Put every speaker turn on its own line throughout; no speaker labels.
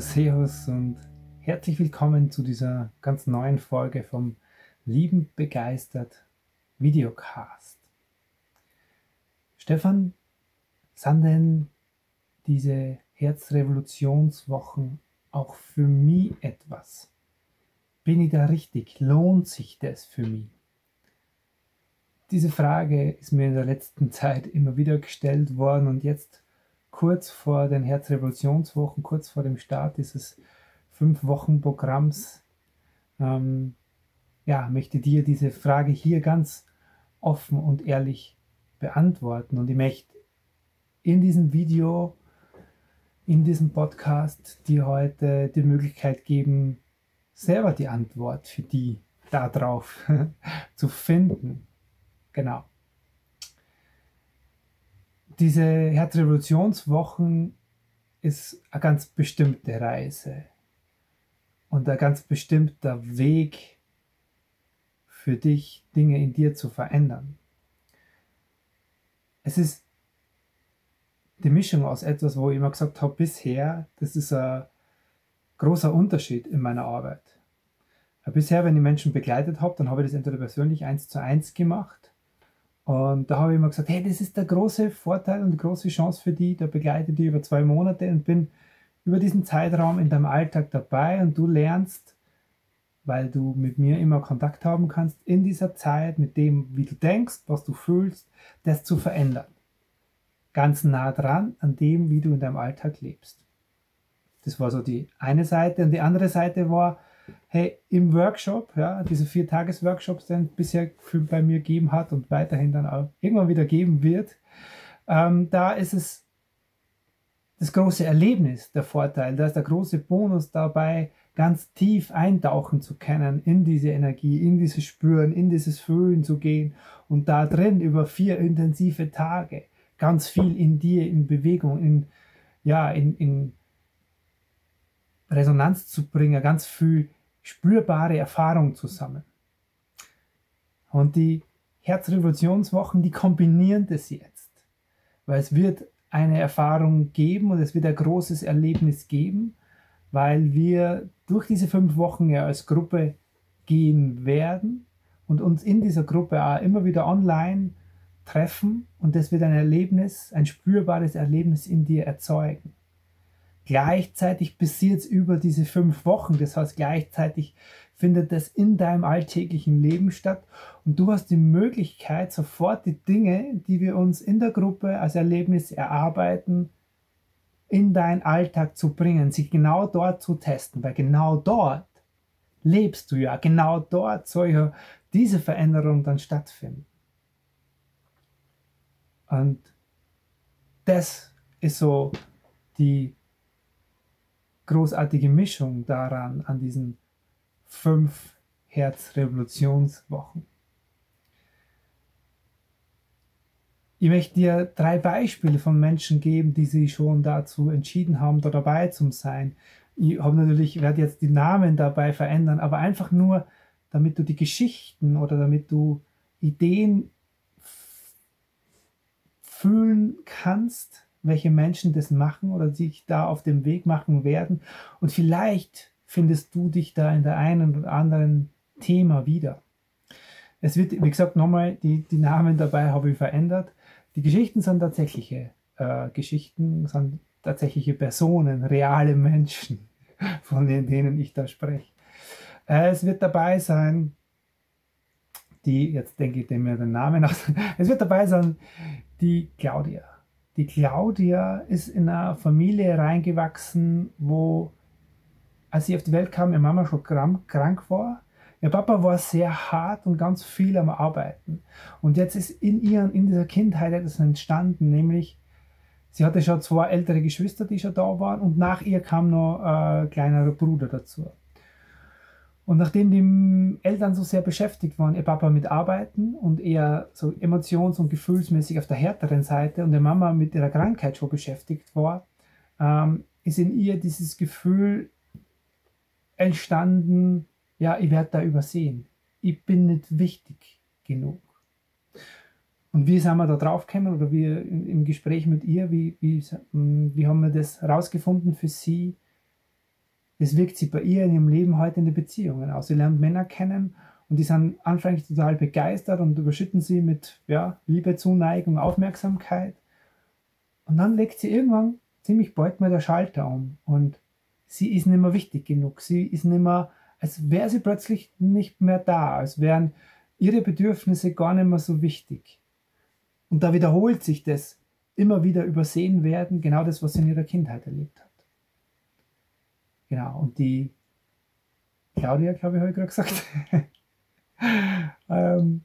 Servus und herzlich willkommen zu dieser ganz neuen Folge vom Lieben begeistert Videocast. Stefan, sind denn diese Herzrevolutionswochen auch für mich etwas? Bin ich da richtig? Lohnt sich das für mich? Diese Frage ist mir in der letzten Zeit immer wieder gestellt worden und jetzt kurz vor den Herzrevolutionswochen, kurz vor dem Start dieses Fünf-Wochen-Programms, ähm, ja, möchte dir diese Frage hier ganz offen und ehrlich beantworten. Und ich möchte in diesem Video, in diesem Podcast dir heute die Möglichkeit geben, selber die Antwort für die darauf zu finden. Genau diese Herzrevolutionswochen ist eine ganz bestimmte Reise und ein ganz bestimmter Weg für dich, Dinge in dir zu verändern. Es ist die Mischung aus etwas, wo ich immer gesagt habe, bisher, das ist ein großer Unterschied in meiner Arbeit. Bisher, wenn ich Menschen begleitet habe, dann habe ich das entweder persönlich eins zu eins gemacht und da habe ich immer gesagt, hey, das ist der große Vorteil und die große Chance für die, da begleite die über zwei Monate und bin über diesen Zeitraum in deinem Alltag dabei und du lernst, weil du mit mir immer Kontakt haben kannst, in dieser Zeit mit dem, wie du denkst, was du fühlst, das zu verändern. Ganz nah dran an dem, wie du in deinem Alltag lebst. Das war so die eine Seite. Und die andere Seite war, hey, im Workshop, ja, diese vier Tages-Workshops, den bisher bei mir gegeben hat und weiterhin dann auch irgendwann wieder geben wird, ähm, da ist es das große Erlebnis, der Vorteil, da ist der große Bonus dabei, ganz tief eintauchen zu können in diese Energie, in dieses Spüren, in dieses Fühlen zu gehen und da drin über vier intensive Tage ganz viel in dir, in Bewegung, in, ja, in, in Resonanz zu bringen, ganz viel spürbare Erfahrung zusammen. Und die Herzrevolutionswochen, die kombinieren das jetzt. Weil es wird eine Erfahrung geben und es wird ein großes Erlebnis geben, weil wir durch diese fünf Wochen ja als Gruppe gehen werden und uns in dieser Gruppe auch immer wieder online treffen und das wird ein Erlebnis, ein spürbares Erlebnis in dir erzeugen. Gleichzeitig passiert es über diese fünf Wochen. Das heißt, gleichzeitig findet das in deinem alltäglichen Leben statt und du hast die Möglichkeit, sofort die Dinge, die wir uns in der Gruppe als Erlebnis erarbeiten, in deinen Alltag zu bringen, sie genau dort zu testen, weil genau dort lebst du ja, genau dort soll ja diese Veränderung dann stattfinden. Und das ist so die großartige Mischung daran, an diesen fünf Herzrevolutionswochen. Ich möchte dir drei Beispiele von Menschen geben, die sich schon dazu entschieden haben, da dabei zu sein. Ich habe natürlich, werde jetzt die Namen dabei verändern, aber einfach nur, damit du die Geschichten oder damit du Ideen fühlen kannst, welche Menschen das machen oder sich da auf dem Weg machen werden. Und vielleicht findest du dich da in der einen oder anderen Thema wieder. Es wird, wie gesagt, nochmal, die, die Namen dabei habe ich verändert. Die Geschichten sind tatsächliche äh, Geschichten, sind tatsächliche Personen, reale Menschen, von denen ich da spreche. Äh, es wird dabei sein, die, jetzt denke ich mir den Namen aus, es wird dabei sein, die Claudia. Die Claudia ist in einer Familie reingewachsen, wo, als sie auf die Welt kam, ihre Mama schon krank war. Ihr Papa war sehr hart und ganz viel am Arbeiten. Und jetzt ist in ihr, in dieser Kindheit etwas entstanden, nämlich Sie hatte schon zwei ältere Geschwister, die schon da waren und nach ihr kam noch ein kleinerer Bruder dazu. Und nachdem die Eltern so sehr beschäftigt waren, ihr Papa mit Arbeiten und eher so emotions- und gefühlsmäßig auf der härteren Seite und der Mama mit ihrer Krankheit schon beschäftigt war, ähm, ist in ihr dieses Gefühl entstanden, ja, ich werde da übersehen. Ich bin nicht wichtig genug. Und wie sind wir da drauf gekommen oder wie im Gespräch mit ihr, wie, wie, wie haben wir das rausgefunden für sie? Das wirkt sich bei ihr in ihrem Leben heute in den Beziehungen aus. Sie lernt Männer kennen und die sind anfänglich total begeistert und überschütten sie mit ja, Liebe, Zuneigung, Aufmerksamkeit. Und dann legt sie irgendwann ziemlich bald mal der Schalter um und sie ist nicht mehr wichtig genug. Sie ist nicht mehr, als wäre sie plötzlich nicht mehr da, als wären ihre Bedürfnisse gar nicht mehr so wichtig. Und da wiederholt sich das immer wieder übersehen werden, genau das, was sie in ihrer Kindheit erlebt hat. Genau, und die Claudia, glaube ich, habe ich gerade gesagt, ähm,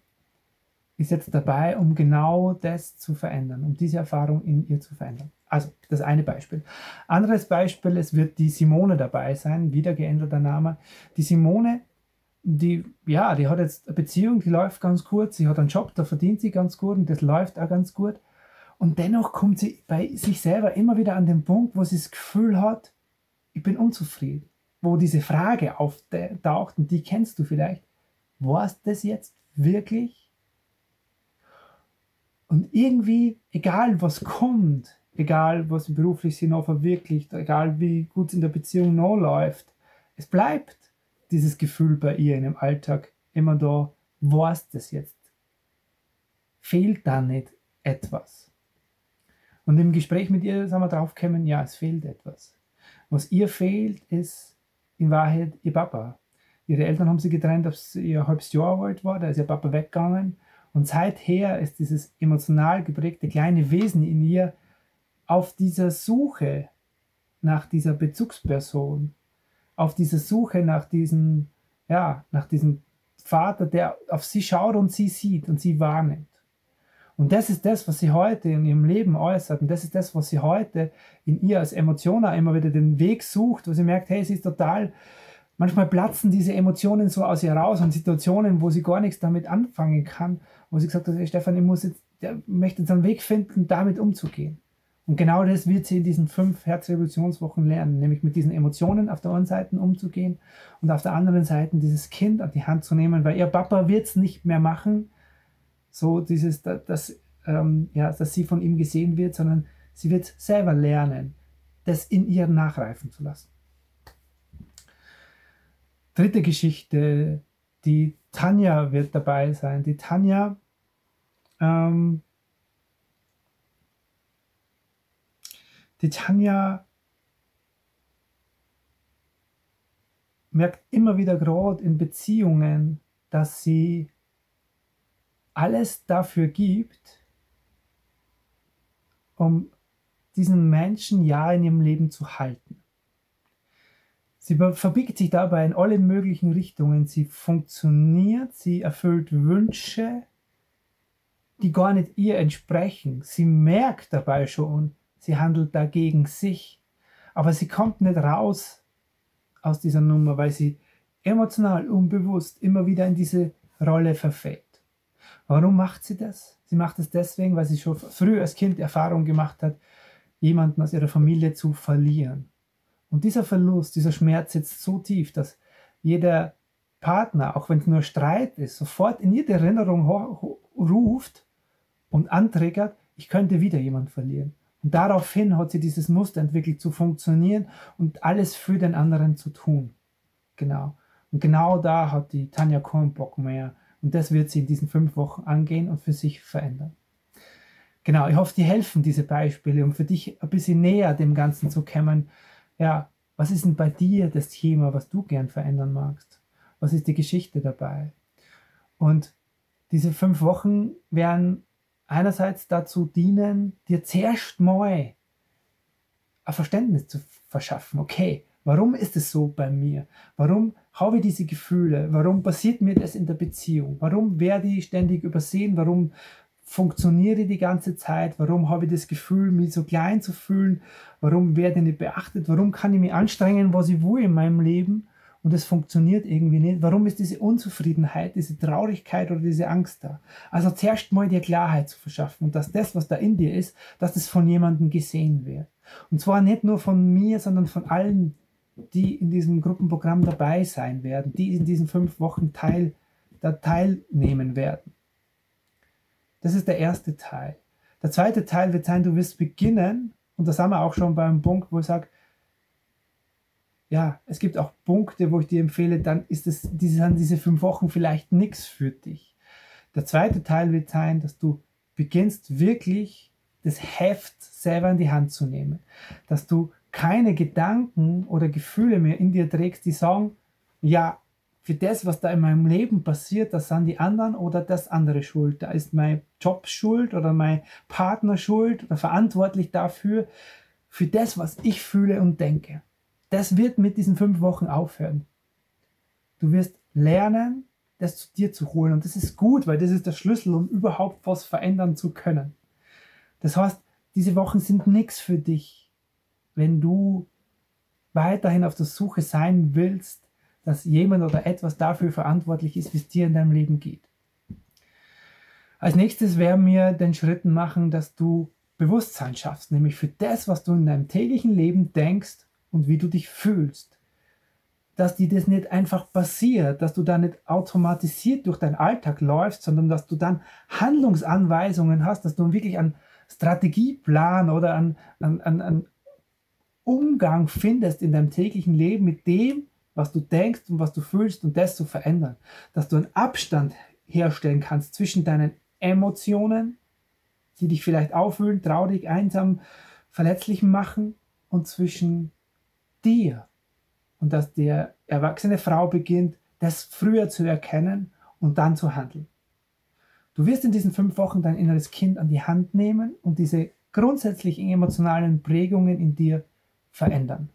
ist jetzt dabei, um genau das zu verändern, um diese Erfahrung in ihr zu verändern. Also, das eine Beispiel. Anderes Beispiel, es wird die Simone dabei sein, wieder geänderter Name. Die Simone die, ja, die hat jetzt eine Beziehung, die läuft ganz gut, sie hat einen Job, da verdient sie ganz gut und das läuft auch ganz gut. Und dennoch kommt sie bei sich selber immer wieder an den Punkt, wo sie das Gefühl hat, ich bin unzufrieden. Wo diese Frage auftaucht, und die kennst du vielleicht, war es das jetzt wirklich? Und irgendwie, egal was kommt, egal was beruflich sie noch verwirklicht, egal wie gut es in der Beziehung noch läuft, es bleibt dieses Gefühl bei ihr in dem Alltag immer da, was das jetzt? Fehlt da nicht etwas? Und im Gespräch mit ihr sind wir drauf gekommen, ja, es fehlt etwas. Was ihr fehlt, ist in Wahrheit ihr Papa. Ihre Eltern haben sie getrennt, als ihr halbes Jahr alt war, da ist ihr Papa weggegangen. Und seither ist dieses emotional geprägte kleine Wesen in ihr auf dieser Suche nach dieser Bezugsperson, auf dieser Suche nach diesem, ja, nach diesem Vater, der auf sie schaut und sie sieht und sie wahrnimmt. Und das ist das, was sie heute in ihrem Leben äußert. Und das ist das, was sie heute in ihr als Emotioner immer wieder den Weg sucht, wo sie merkt, hey, sie ist total, manchmal platzen diese Emotionen so aus ihr raus und Situationen, wo sie gar nichts damit anfangen kann, wo sie gesagt hat, hey, Stefan, ich muss jetzt, der möchte jetzt einen Weg finden, damit umzugehen. Und genau das wird sie in diesen fünf Herzrevolutionswochen lernen, nämlich mit diesen Emotionen auf der einen Seite umzugehen und auf der anderen Seite dieses Kind an die Hand zu nehmen, weil ihr Papa wird es nicht mehr machen, so dieses, dass, ähm, ja, dass sie von ihm gesehen wird, sondern sie wird selber lernen, das in ihr nachreifen zu lassen. Dritte Geschichte, die Tanja wird dabei sein. Die Tanja ähm, Die Tanja merkt immer wieder gerade in Beziehungen, dass sie alles dafür gibt, um diesen Menschen ja in ihrem Leben zu halten. Sie verbiegt sich dabei in alle möglichen Richtungen. Sie funktioniert, sie erfüllt Wünsche, die gar nicht ihr entsprechen. Sie merkt dabei schon, sie handelt dagegen sich, aber sie kommt nicht raus aus dieser Nummer, weil sie emotional unbewusst immer wieder in diese Rolle verfällt. Warum macht sie das? Sie macht es deswegen, weil sie schon früh als Kind Erfahrung gemacht hat, jemanden aus ihrer Familie zu verlieren. Und dieser Verlust, dieser Schmerz sitzt so tief, dass jeder Partner, auch wenn es nur Streit ist, sofort in jede Erinnerung ruft und anträgert, ich könnte wieder jemanden verlieren. Und daraufhin hat sie dieses Muster entwickelt, zu funktionieren und alles für den anderen zu tun. Genau. Und genau da hat die Tanja Korn Bock mehr. Und das wird sie in diesen fünf Wochen angehen und für sich verändern. Genau, ich hoffe, die helfen diese Beispiele, um für dich ein bisschen näher dem Ganzen zu kommen. Ja, was ist denn bei dir das Thema, was du gern verändern magst? Was ist die Geschichte dabei? Und diese fünf Wochen werden einerseits dazu dienen, dir zuerst mal ein Verständnis zu verschaffen. Okay, warum ist es so bei mir? Warum habe ich diese Gefühle? Warum passiert mir das in der Beziehung? Warum werde ich ständig übersehen? Warum funktioniere die ganze Zeit? Warum habe ich das Gefühl, mich so klein zu fühlen? Warum werde ich nicht beachtet? Warum kann ich mich anstrengen, was ich will in meinem Leben? Und es funktioniert irgendwie nicht. Warum ist diese Unzufriedenheit, diese Traurigkeit oder diese Angst da? Also zuerst mal dir Klarheit zu verschaffen und dass das, was da in dir ist, dass das von jemandem gesehen wird. Und zwar nicht nur von mir, sondern von allen, die in diesem Gruppenprogramm dabei sein werden, die in diesen fünf Wochen Teil, da teilnehmen werden. Das ist der erste Teil. Der zweite Teil wird sein, du wirst beginnen, und da sind wir auch schon beim Punkt, wo ich sage, ja, es gibt auch Punkte, wo ich dir empfehle, dann ist es, sind diese fünf Wochen vielleicht nichts für dich. Der zweite Teil wird sein, dass du beginnst wirklich das Heft selber in die Hand zu nehmen. Dass du keine Gedanken oder Gefühle mehr in dir trägst, die sagen, ja, für das, was da in meinem Leben passiert, das sind die anderen oder das andere schuld. Da ist mein Job schuld oder mein Partner schuld oder verantwortlich dafür, für das, was ich fühle und denke. Das wird mit diesen fünf Wochen aufhören. Du wirst lernen, das zu dir zu holen. Und das ist gut, weil das ist der Schlüssel, um überhaupt was verändern zu können. Das heißt, diese Wochen sind nichts für dich, wenn du weiterhin auf der Suche sein willst dass jemand oder etwas dafür verantwortlich ist, wie es dir in deinem Leben geht. Als nächstes werden wir den Schritten machen, dass du Bewusstsein schaffst, nämlich für das, was du in deinem täglichen Leben denkst und wie du dich fühlst. Dass dir das nicht einfach passiert, dass du da nicht automatisiert durch deinen Alltag läufst, sondern dass du dann Handlungsanweisungen hast, dass du wirklich einen Strategieplan oder einen, einen, einen Umgang findest in deinem täglichen Leben mit dem, was du denkst und was du fühlst und das zu verändern. Dass du einen Abstand herstellen kannst zwischen deinen Emotionen, die dich vielleicht aufwühlen, traurig, einsam, verletzlich machen und zwischen dir. Und dass die erwachsene Frau beginnt, das früher zu erkennen und dann zu handeln. Du wirst in diesen fünf Wochen dein inneres Kind an die Hand nehmen und diese grundsätzlichen emotionalen Prägungen in dir verändern.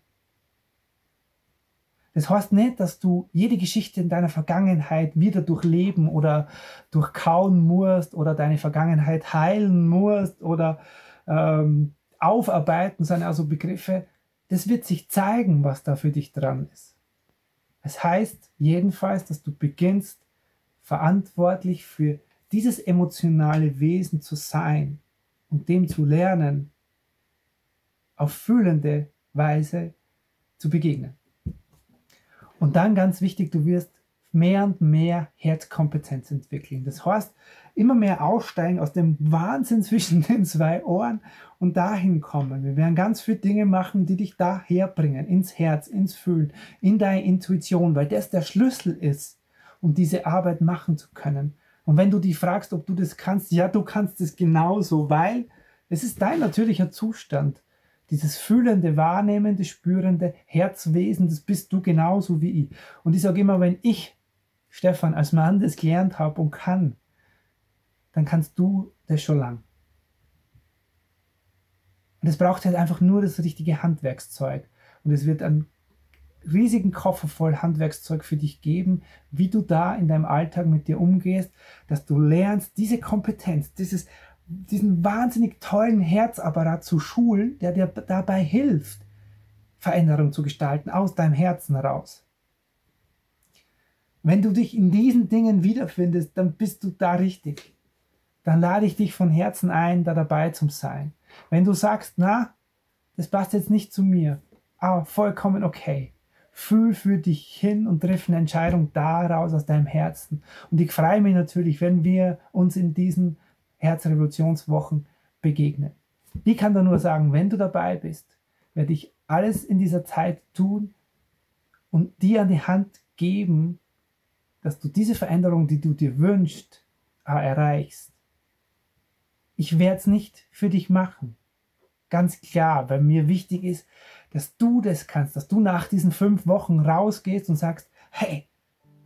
Das heißt nicht, dass du jede Geschichte in deiner Vergangenheit wieder durchleben oder durchkauen musst oder deine Vergangenheit heilen musst oder ähm, aufarbeiten, sondern also Begriffe, das wird sich zeigen, was da für dich dran ist. Es heißt jedenfalls, dass du beginnst, verantwortlich für dieses emotionale Wesen zu sein und dem zu lernen, auf fühlende Weise zu begegnen. Und dann ganz wichtig, du wirst mehr und mehr Herzkompetenz entwickeln. Das heißt, immer mehr aussteigen aus dem Wahnsinn zwischen den zwei Ohren und dahin kommen. Wir werden ganz viele Dinge machen, die dich daher bringen, ins Herz, ins Fühlen, in deine Intuition, weil das der Schlüssel ist, um diese Arbeit machen zu können. Und wenn du dich fragst, ob du das kannst, ja, du kannst es genauso, weil es ist dein natürlicher Zustand. Dieses fühlende, wahrnehmende, spürende Herzwesen, das bist du genauso wie ich. Und ich sage immer, wenn ich, Stefan, als Mann das gelernt habe und kann, dann kannst du das schon lang. Und es braucht halt einfach nur das richtige Handwerkszeug. Und es wird einen riesigen Koffer voll Handwerkszeug für dich geben, wie du da in deinem Alltag mit dir umgehst, dass du lernst, diese Kompetenz, dieses diesen wahnsinnig tollen Herzapparat zu schulen, der dir dabei hilft, Veränderung zu gestalten aus deinem Herzen raus. Wenn du dich in diesen Dingen wiederfindest, dann bist du da richtig. Dann lade ich dich von Herzen ein, da dabei zu sein. Wenn du sagst, na, das passt jetzt nicht zu mir, aber vollkommen okay. Fühl für dich hin und triff eine Entscheidung daraus aus deinem Herzen. Und ich freue mich natürlich, wenn wir uns in diesen Herzrevolutionswochen begegnen. Ich kann da nur sagen, wenn du dabei bist, werde ich alles in dieser Zeit tun und dir an die Hand geben, dass du diese Veränderung, die du dir wünschst, erreichst. Ich werde es nicht für dich machen. Ganz klar, weil mir wichtig ist, dass du das kannst, dass du nach diesen fünf Wochen rausgehst und sagst, hey,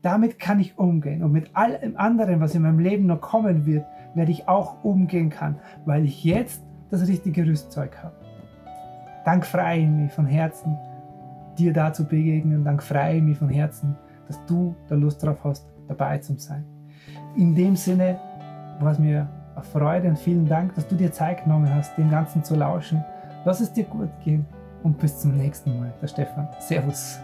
damit kann ich umgehen. Und mit allem anderen, was in meinem Leben noch kommen wird, werde ich auch umgehen kann, weil ich jetzt das richtige Rüstzeug habe. Dank freue ich mich von Herzen, dir da zu begegnen. Dank freue ich mich von Herzen, dass du da Lust drauf hast, dabei zu sein. In dem Sinne war es mir eine Freude und vielen Dank, dass du dir Zeit genommen hast, dem Ganzen zu lauschen. Lass es dir gut gehen und bis zum nächsten Mal. Der Stefan. Servus.